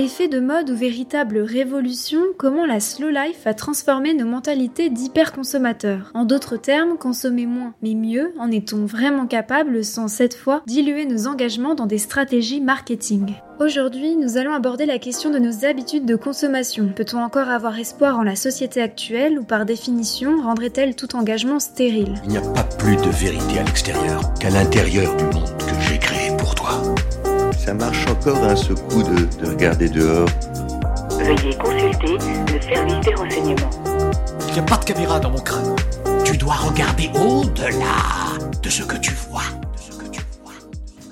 Effet de mode ou véritable révolution, comment la slow life a transformé nos mentalités d'hyperconsommateurs? En d'autres termes, consommer moins mais mieux, en est-on vraiment capable sans cette fois diluer nos engagements dans des stratégies marketing? Aujourd'hui, nous allons aborder la question de nos habitudes de consommation. Peut-on encore avoir espoir en la société actuelle ou par définition rendrait-elle tout engagement stérile? Il n'y a pas plus de vérité à l'extérieur qu'à l'intérieur du monde ça marche encore d'un seul coup de, de regarder dehors. Veuillez consulter le service des renseignements. Il n'y a pas de caméra dans mon crâne. Tu dois regarder au-delà de ce que tu vois.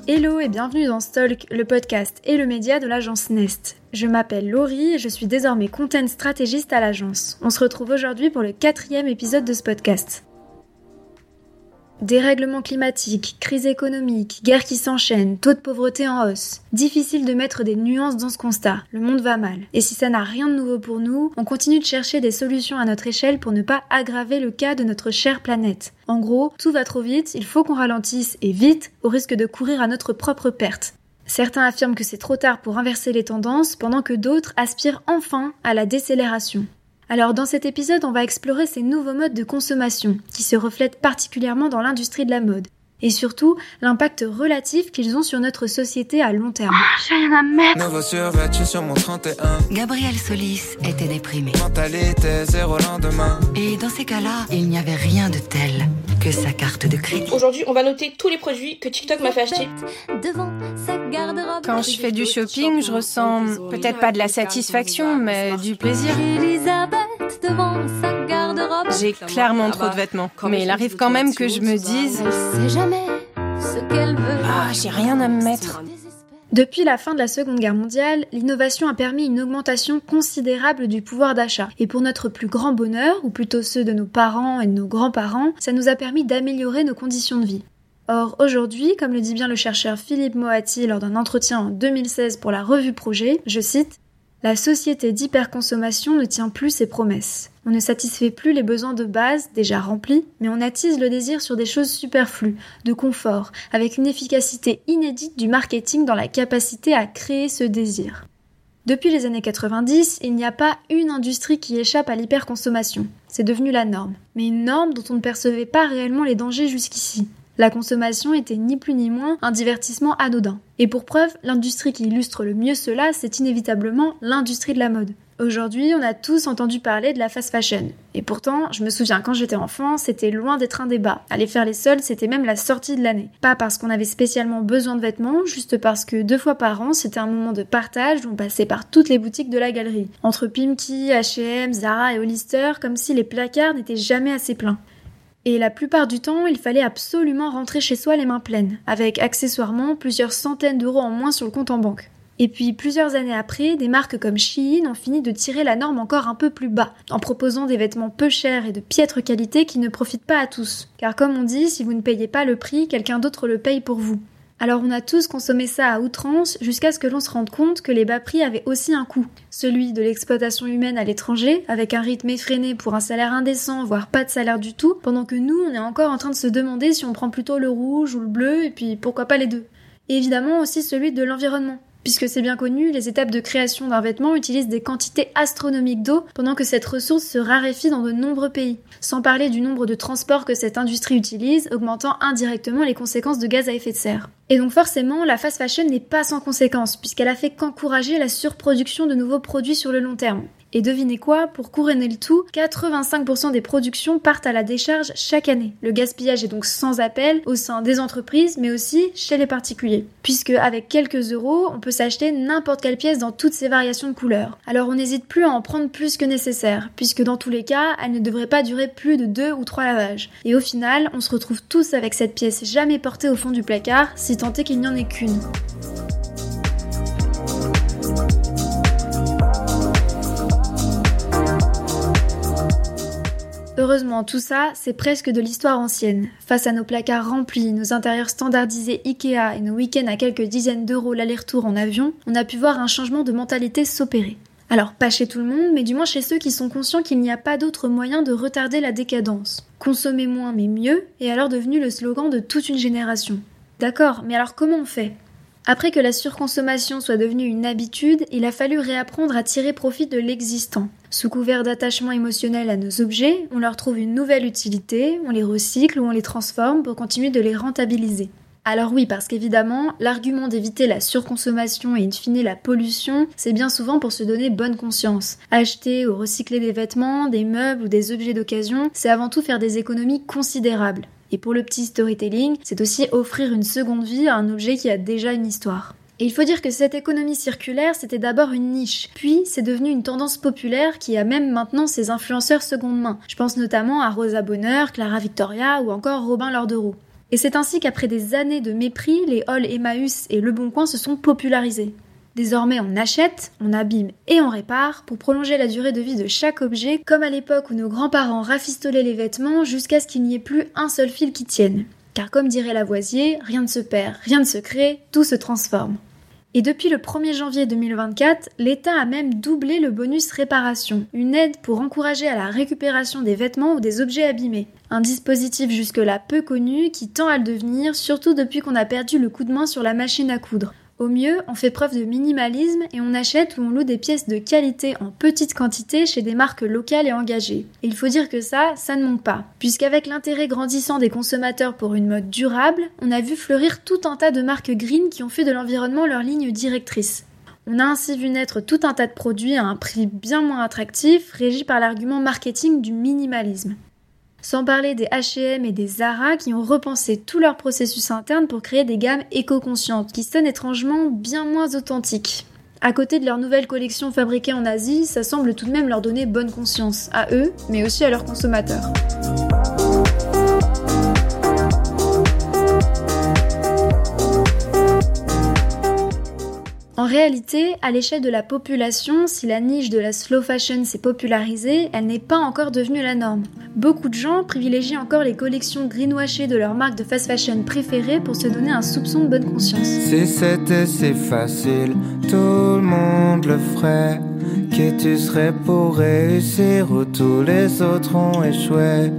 Hello et bienvenue dans Stalk, le podcast et le média de l'agence Nest. Je m'appelle Laurie et je suis désormais content stratégiste à l'agence. On se retrouve aujourd'hui pour le quatrième épisode de ce podcast. Dérèglement climatique, crise économique, guerre qui s'enchaîne, taux de pauvreté en hausse. Difficile de mettre des nuances dans ce constat. Le monde va mal. Et si ça n'a rien de nouveau pour nous, on continue de chercher des solutions à notre échelle pour ne pas aggraver le cas de notre chère planète. En gros, tout va trop vite, il faut qu'on ralentisse et vite, au risque de courir à notre propre perte. Certains affirment que c'est trop tard pour inverser les tendances, pendant que d'autres aspirent enfin à la décélération. Alors dans cet épisode, on va explorer ces nouveaux modes de consommation qui se reflètent particulièrement dans l'industrie de la mode. Et surtout, l'impact relatif qu'ils ont sur notre société à long terme. Oh, J'ai rien à mettre. Nouveau survêtu sur mon 31. Gabriel Solis était déprimé. Mentalité zéro lendemain. Et dans ces cas-là, il n'y avait rien de tel que sa carte de crédit. Aujourd'hui, on va noter tous les produits que TikTok m'a fait acheter. Devant sa garde-robe. Quand je fais du shopping, je ressens peut-être pas de la satisfaction, mais du plaisir. Elisabeth devant sa garde-robe. J'ai clairement trop de vêtements, mais il arrive quand même que je me dise Elle sait jamais ce qu'elle veut. Ah, j'ai rien à me mettre. Depuis la fin de la Seconde Guerre mondiale, l'innovation a permis une augmentation considérable du pouvoir d'achat. Et pour notre plus grand bonheur, ou plutôt ceux de nos parents et de nos grands-parents, ça nous a permis d'améliorer nos conditions de vie. Or, aujourd'hui, comme le dit bien le chercheur Philippe Moati lors d'un entretien en 2016 pour la revue Projet, je cite La société d'hyperconsommation ne tient plus ses promesses. On ne satisfait plus les besoins de base, déjà remplis, mais on attise le désir sur des choses superflues, de confort, avec une efficacité inédite du marketing dans la capacité à créer ce désir. Depuis les années 90, il n'y a pas une industrie qui échappe à l'hyperconsommation. C'est devenu la norme. Mais une norme dont on ne percevait pas réellement les dangers jusqu'ici. La consommation était ni plus ni moins un divertissement anodin. Et pour preuve, l'industrie qui illustre le mieux cela, c'est inévitablement l'industrie de la mode. Aujourd'hui, on a tous entendu parler de la fast fashion. Et pourtant, je me souviens quand j'étais enfant, c'était loin d'être un débat. Aller faire les soldes, c'était même la sortie de l'année. Pas parce qu'on avait spécialement besoin de vêtements, juste parce que deux fois par an, c'était un moment de partage où on passait par toutes les boutiques de la galerie. Entre Pimki, H&M, Zara et Hollister, comme si les placards n'étaient jamais assez pleins. Et la plupart du temps, il fallait absolument rentrer chez soi les mains pleines, avec accessoirement plusieurs centaines d'euros en moins sur le compte en banque. Et puis plusieurs années après, des marques comme Shein ont fini de tirer la norme encore un peu plus bas, en proposant des vêtements peu chers et de piètre qualité qui ne profitent pas à tous. Car comme on dit, si vous ne payez pas le prix, quelqu'un d'autre le paye pour vous. Alors on a tous consommé ça à outrance jusqu'à ce que l'on se rende compte que les bas prix avaient aussi un coût. Celui de l'exploitation humaine à l'étranger, avec un rythme effréné pour un salaire indécent, voire pas de salaire du tout, pendant que nous on est encore en train de se demander si on prend plutôt le rouge ou le bleu, et puis pourquoi pas les deux. Et évidemment aussi celui de l'environnement. Puisque c'est bien connu, les étapes de création d'un vêtement utilisent des quantités astronomiques d'eau pendant que cette ressource se raréfie dans de nombreux pays. Sans parler du nombre de transports que cette industrie utilise, augmentant indirectement les conséquences de gaz à effet de serre. Et donc forcément, la fast fashion n'est pas sans conséquences, puisqu'elle a fait qu'encourager la surproduction de nouveaux produits sur le long terme. Et devinez quoi, pour couronner le tout, 85% des productions partent à la décharge chaque année. Le gaspillage est donc sans appel au sein des entreprises, mais aussi chez les particuliers. Puisque avec quelques euros, on peut s'acheter n'importe quelle pièce dans toutes ses variations de couleurs. Alors on n'hésite plus à en prendre plus que nécessaire, puisque dans tous les cas, elle ne devrait pas durer plus de deux ou trois lavages. Et au final, on se retrouve tous avec cette pièce jamais portée au fond du placard, si tant est qu'il n'y en ait qu'une. Heureusement, tout ça, c'est presque de l'histoire ancienne. Face à nos placards remplis, nos intérieurs standardisés Ikea et nos week-ends à quelques dizaines d'euros l'aller-retour en avion, on a pu voir un changement de mentalité s'opérer. Alors, pas chez tout le monde, mais du moins chez ceux qui sont conscients qu'il n'y a pas d'autre moyen de retarder la décadence. Consommer moins mais mieux est alors devenu le slogan de toute une génération. D'accord, mais alors comment on fait? Après que la surconsommation soit devenue une habitude, il a fallu réapprendre à tirer profit de l'existant. Sous couvert d'attachement émotionnel à nos objets, on leur trouve une nouvelle utilité, on les recycle ou on les transforme pour continuer de les rentabiliser. Alors oui, parce qu'évidemment, l'argument d'éviter la surconsommation et in fine la pollution, c'est bien souvent pour se donner bonne conscience. Acheter ou recycler des vêtements, des meubles ou des objets d'occasion, c'est avant tout faire des économies considérables. Et pour le petit storytelling, c'est aussi offrir une seconde vie à un objet qui a déjà une histoire. Et il faut dire que cette économie circulaire, c'était d'abord une niche, puis c'est devenu une tendance populaire qui a même maintenant ses influenceurs seconde main. Je pense notamment à Rosa Bonheur, Clara Victoria ou encore Robin Lorderoux. Et c'est ainsi qu'après des années de mépris, les halls Emmaüs et Le Bon Coin se sont popularisés. Désormais, on achète, on abîme et on répare pour prolonger la durée de vie de chaque objet, comme à l'époque où nos grands-parents rafistolaient les vêtements jusqu'à ce qu'il n'y ait plus un seul fil qui tienne. Car comme dirait Lavoisier, rien ne se perd, rien ne se crée, tout se transforme. Et depuis le 1er janvier 2024, l'État a même doublé le bonus réparation, une aide pour encourager à la récupération des vêtements ou des objets abîmés. Un dispositif jusque-là peu connu qui tend à le devenir, surtout depuis qu'on a perdu le coup de main sur la machine à coudre. Au mieux, on fait preuve de minimalisme et on achète ou on loue des pièces de qualité en petite quantité chez des marques locales et engagées. Et il faut dire que ça, ça ne manque pas. Puisqu'avec l'intérêt grandissant des consommateurs pour une mode durable, on a vu fleurir tout un tas de marques green qui ont fait de l'environnement leur ligne directrice. On a ainsi vu naître tout un tas de produits à un prix bien moins attractif, régis par l'argument marketing du minimalisme. Sans parler des H&M et des Zara qui ont repensé tout leur processus interne pour créer des gammes éco-conscientes qui sonnent étrangement bien moins authentiques. À côté de leur nouvelle collection fabriquée en Asie, ça semble tout de même leur donner bonne conscience, à eux, mais aussi à leurs consommateurs. Réalité, à l'échelle de la population, si la niche de la slow fashion s'est popularisée, elle n'est pas encore devenue la norme. Beaucoup de gens privilégient encore les collections greenwashées de leur marque de fast fashion préférée pour se donner un soupçon de bonne conscience. Si c'était si facile, tout le monde le ferait. Qui tu serais pour réussir où tous les autres ont échoué?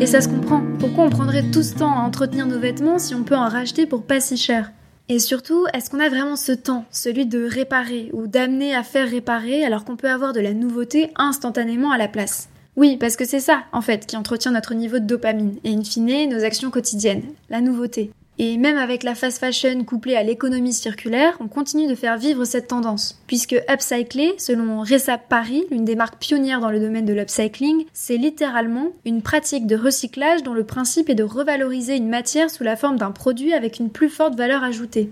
Et ça se comprend. Pourquoi on prendrait tout ce temps à entretenir nos vêtements si on peut en racheter pour pas si cher? Et surtout, est-ce qu'on a vraiment ce temps, celui de réparer ou d'amener à faire réparer alors qu'on peut avoir de la nouveauté instantanément à la place? Oui, parce que c'est ça, en fait, qui entretient notre niveau de dopamine et in fine nos actions quotidiennes, la nouveauté. Et même avec la fast fashion couplée à l'économie circulaire, on continue de faire vivre cette tendance. Puisque upcycler, selon Resap Paris, l'une des marques pionnières dans le domaine de l'upcycling, c'est littéralement une pratique de recyclage dont le principe est de revaloriser une matière sous la forme d'un produit avec une plus forte valeur ajoutée.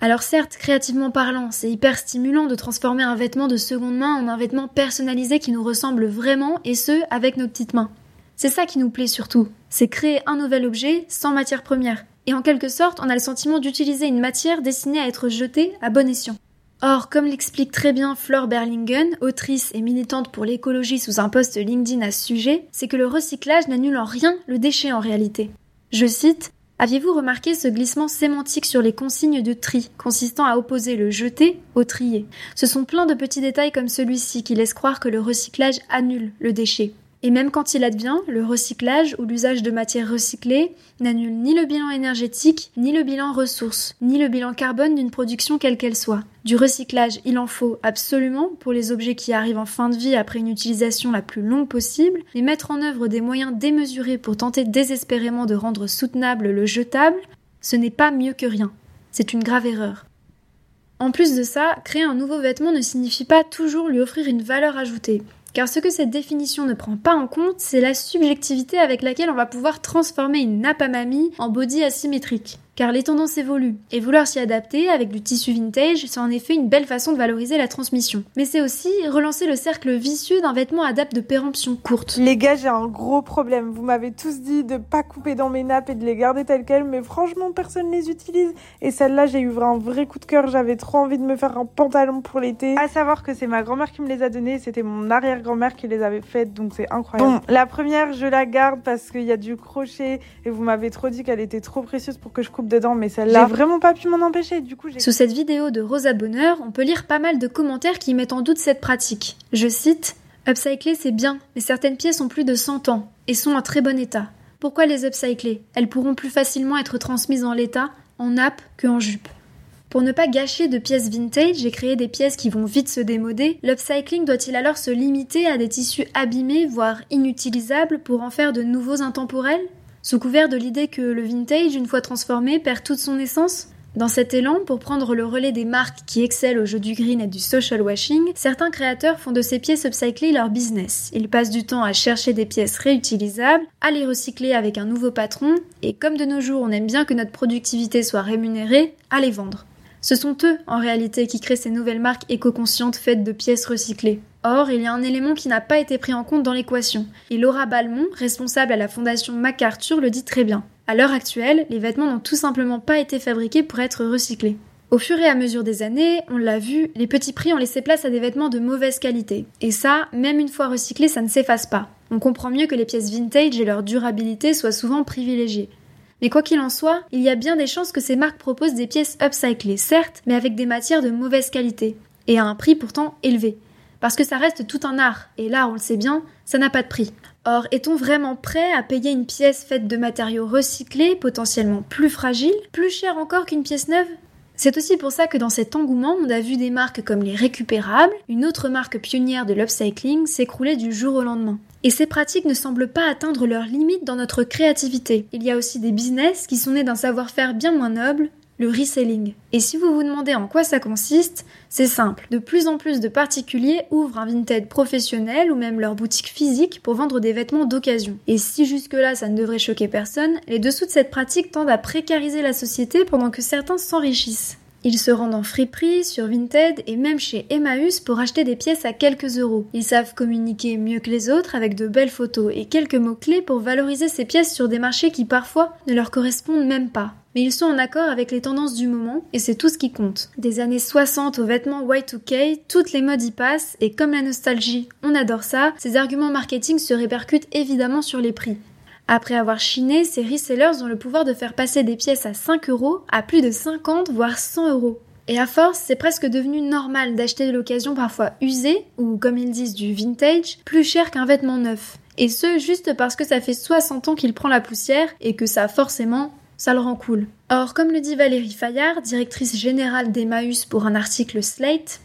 Alors certes, créativement parlant, c'est hyper stimulant de transformer un vêtement de seconde main en un vêtement personnalisé qui nous ressemble vraiment, et ce, avec nos petites mains. C'est ça qui nous plaît surtout, c'est créer un nouvel objet sans matière première et en quelque sorte, on a le sentiment d'utiliser une matière destinée à être jetée à bon escient. Or, comme l'explique très bien Flore Berlingen, autrice et militante pour l'écologie sous un poste LinkedIn à ce sujet, c'est que le recyclage n'annule en rien le déchet en réalité. Je cite Aviez-vous remarqué ce glissement sémantique sur les consignes de tri, consistant à opposer le jeter au trier Ce sont plein de petits détails comme celui-ci qui laissent croire que le recyclage annule le déchet. Et même quand il advient, le recyclage ou l'usage de matières recyclées n'annule ni le bilan énergétique, ni le bilan ressources, ni le bilan carbone d'une production quelle qu'elle soit. Du recyclage, il en faut absolument pour les objets qui arrivent en fin de vie après une utilisation la plus longue possible, mais mettre en œuvre des moyens démesurés pour tenter désespérément de rendre soutenable le jetable, ce n'est pas mieux que rien. C'est une grave erreur. En plus de ça, créer un nouveau vêtement ne signifie pas toujours lui offrir une valeur ajoutée. Car ce que cette définition ne prend pas en compte, c'est la subjectivité avec laquelle on va pouvoir transformer une nappe à mamie en body asymétrique car les tendances évoluent, et vouloir s'y adapter avec du tissu vintage, c'est en effet une belle façon de valoriser la transmission. Mais c'est aussi relancer le cercle vicieux d'un vêtement adapte de péremption courte. Les gars, j'ai un gros problème. Vous m'avez tous dit de pas couper dans mes nappes et de les garder telles quelles, mais franchement, personne les utilise. Et celle-là, j'ai eu un vrai coup de cœur. J'avais trop envie de me faire un pantalon pour l'été. À savoir que c'est ma grand-mère qui me les a donnés, c'était mon arrière-grand-mère qui les avait faites, donc c'est incroyable. Bon, la première, je la garde parce qu'il y a du crochet et vous m'avez trop dit qu'elle était trop précieuse pour que je coupe dedans, mais celle-là, j'ai vraiment pas pu m'en empêcher. Du coup, Sous cette vidéo de Rosa Bonheur, on peut lire pas mal de commentaires qui mettent en doute cette pratique. Je cite Upcycler, c'est bien, mais certaines pièces ont plus de 100 ans et sont en très bon état. Pourquoi les upcycler? Elles pourront plus facilement être transmises en l'état, en nappe, que en jupe. Pour ne pas gâcher de pièces vintage et créer des pièces qui vont vite se démoder, l'upcycling doit-il alors se limiter à des tissus abîmés, voire inutilisables, pour en faire de nouveaux intemporels? Sous couvert de l'idée que le vintage, une fois transformé, perd toute son essence dans cet élan, pour prendre le relais des marques qui excellent au jeu du green et du social washing, certains créateurs font de ces pièces upcyclées leur business. Ils passent du temps à chercher des pièces réutilisables, à les recycler avec un nouveau patron, et comme de nos jours on aime bien que notre productivité soit rémunérée, à les vendre. Ce sont eux, en réalité, qui créent ces nouvelles marques éco-conscientes faites de pièces recyclées. Or, il y a un élément qui n'a pas été pris en compte dans l'équation, et Laura Balmont, responsable à la fondation MacArthur, le dit très bien. À l'heure actuelle, les vêtements n'ont tout simplement pas été fabriqués pour être recyclés. Au fur et à mesure des années, on l'a vu, les petits prix ont laissé place à des vêtements de mauvaise qualité. Et ça, même une fois recyclés, ça ne s'efface pas. On comprend mieux que les pièces vintage et leur durabilité soient souvent privilégiées. Mais quoi qu'il en soit, il y a bien des chances que ces marques proposent des pièces upcyclées, certes, mais avec des matières de mauvaise qualité, et à un prix pourtant élevé. Parce que ça reste tout un art, et là, on le sait bien, ça n'a pas de prix. Or, est-on vraiment prêt à payer une pièce faite de matériaux recyclés, potentiellement plus fragiles, plus cher encore qu'une pièce neuve? C'est aussi pour ça que dans cet engouement, on a vu des marques comme les récupérables, une autre marque pionnière de l'upcycling, s'écrouler du jour au lendemain. Et ces pratiques ne semblent pas atteindre leurs limites dans notre créativité. Il y a aussi des business qui sont nés d'un savoir-faire bien moins noble, le reselling. Et si vous vous demandez en quoi ça consiste, c'est simple. De plus en plus de particuliers ouvrent un vintage professionnel ou même leur boutique physique pour vendre des vêtements d'occasion. Et si jusque-là ça ne devrait choquer personne, les dessous de cette pratique tendent à précariser la société pendant que certains s'enrichissent. Ils se rendent en friperie, sur Vinted et même chez Emmaüs pour acheter des pièces à quelques euros. Ils savent communiquer mieux que les autres avec de belles photos et quelques mots-clés pour valoriser ces pièces sur des marchés qui parfois ne leur correspondent même pas. Mais ils sont en accord avec les tendances du moment et c'est tout ce qui compte. Des années 60 aux vêtements Y2K, toutes les modes y passent et comme la nostalgie, on adore ça, ces arguments marketing se répercutent évidemment sur les prix. Après avoir chiné, ces resellers ont le pouvoir de faire passer des pièces à 5 euros à plus de 50 voire 100 euros. Et à force, c'est presque devenu normal d'acheter de l'occasion parfois usée, ou comme ils disent du vintage, plus cher qu'un vêtement neuf. Et ce, juste parce que ça fait 60 ans qu'il prend la poussière et que ça, forcément, ça le rend cool. Or, comme le dit Valérie Fayard, directrice générale d'Emmaüs pour un article Slate,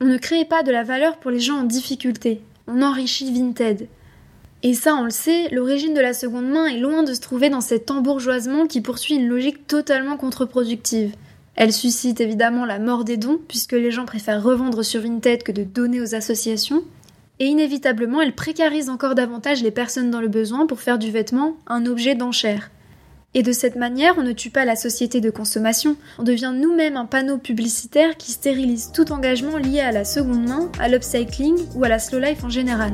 on ne crée pas de la valeur pour les gens en difficulté, on enrichit Vinted. Et ça, on le sait, l'origine de la seconde main est loin de se trouver dans cet embourgeoisement qui poursuit une logique totalement contre-productive. Elle suscite évidemment la mort des dons, puisque les gens préfèrent revendre sur Vinted que de donner aux associations. Et inévitablement, elle précarise encore davantage les personnes dans le besoin pour faire du vêtement un objet d'enchère. Et de cette manière, on ne tue pas la société de consommation, on devient nous-mêmes un panneau publicitaire qui stérilise tout engagement lié à la seconde main, à l'upcycling ou à la slow life en général.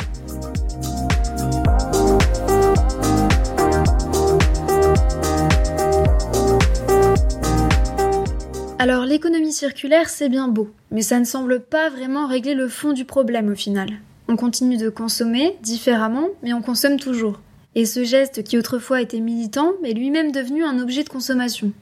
Alors l'économie circulaire, c'est bien beau, mais ça ne semble pas vraiment régler le fond du problème au final. On continue de consommer différemment, mais on consomme toujours. Et ce geste qui autrefois était militant est lui-même devenu un objet de consommation.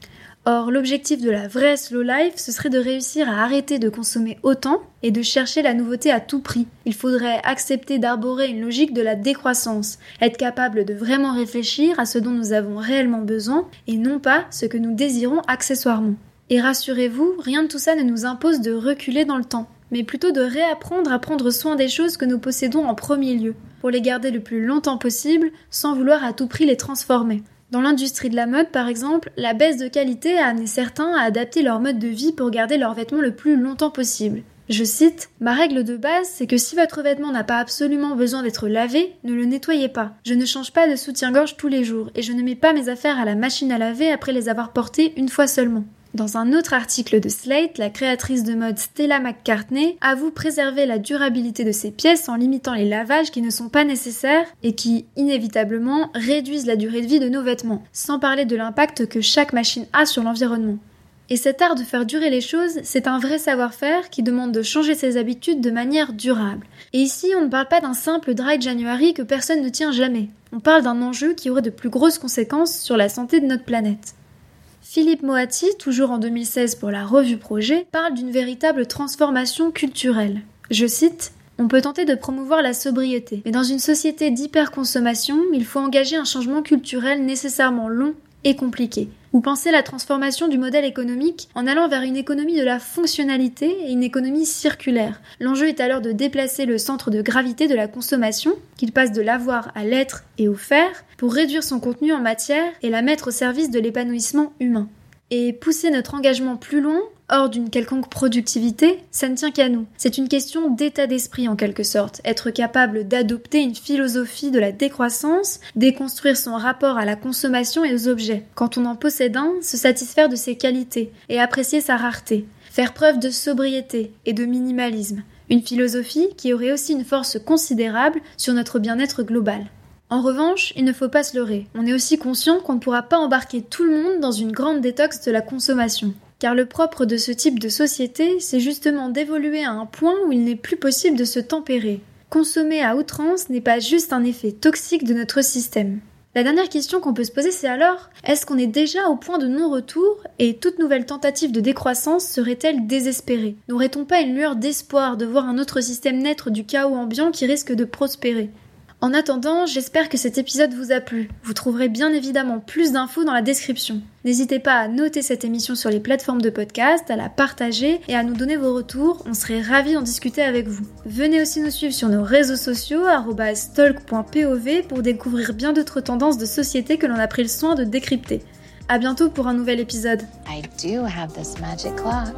Or, l'objectif de la vraie slow life, ce serait de réussir à arrêter de consommer autant et de chercher la nouveauté à tout prix. Il faudrait accepter d'arborer une logique de la décroissance, être capable de vraiment réfléchir à ce dont nous avons réellement besoin et non pas ce que nous désirons accessoirement. Et rassurez-vous, rien de tout ça ne nous impose de reculer dans le temps, mais plutôt de réapprendre à prendre soin des choses que nous possédons en premier lieu, pour les garder le plus longtemps possible, sans vouloir à tout prix les transformer. Dans l'industrie de la mode, par exemple, la baisse de qualité a amené certains à adapter leur mode de vie pour garder leurs vêtements le plus longtemps possible. Je cite, Ma règle de base, c'est que si votre vêtement n'a pas absolument besoin d'être lavé, ne le nettoyez pas. Je ne change pas de soutien-gorge tous les jours, et je ne mets pas mes affaires à la machine à laver après les avoir portées une fois seulement. Dans un autre article de Slate, la créatrice de mode Stella McCartney avoue préserver la durabilité de ses pièces en limitant les lavages qui ne sont pas nécessaires et qui, inévitablement, réduisent la durée de vie de nos vêtements, sans parler de l'impact que chaque machine a sur l'environnement. Et cet art de faire durer les choses, c'est un vrai savoir-faire qui demande de changer ses habitudes de manière durable. Et ici, on ne parle pas d'un simple dry January que personne ne tient jamais. On parle d'un enjeu qui aurait de plus grosses conséquences sur la santé de notre planète. Philippe Moati, toujours en 2016 pour la revue Projet, parle d'une véritable transformation culturelle. Je cite on peut tenter de promouvoir la sobriété, mais dans une société d'hyperconsommation, il faut engager un changement culturel nécessairement long et compliqué. Ou penser la transformation du modèle économique en allant vers une économie de la fonctionnalité et une économie circulaire. L'enjeu est alors de déplacer le centre de gravité de la consommation, qu'il passe de l'avoir à l'être et au faire, pour réduire son contenu en matière et la mettre au service de l'épanouissement humain. Et pousser notre engagement plus loin, hors d'une quelconque productivité, ça ne tient qu'à nous. C'est une question d'état d'esprit en quelque sorte, être capable d'adopter une philosophie de la décroissance, déconstruire son rapport à la consommation et aux objets. Quand on en possède un, se satisfaire de ses qualités et apprécier sa rareté. Faire preuve de sobriété et de minimalisme. Une philosophie qui aurait aussi une force considérable sur notre bien-être global. En revanche, il ne faut pas se leurrer. On est aussi conscient qu'on ne pourra pas embarquer tout le monde dans une grande détox de la consommation. Car le propre de ce type de société, c'est justement d'évoluer à un point où il n'est plus possible de se tempérer. Consommer à outrance n'est pas juste un effet toxique de notre système. La dernière question qu'on peut se poser, c'est alors, est-ce qu'on est déjà au point de non-retour et toute nouvelle tentative de décroissance serait-elle désespérée? N'aurait-on pas une lueur d'espoir de voir un autre système naître du chaos ambiant qui risque de prospérer? En attendant, j'espère que cet épisode vous a plu. Vous trouverez bien évidemment plus d'infos dans la description. N'hésitez pas à noter cette émission sur les plateformes de podcast, à la partager et à nous donner vos retours, on serait ravis d'en discuter avec vous. Venez aussi nous suivre sur nos réseaux sociaux, talk.pov pour découvrir bien d'autres tendances de société que l'on a pris le soin de décrypter. A bientôt pour un nouvel épisode. I do have this magic clock.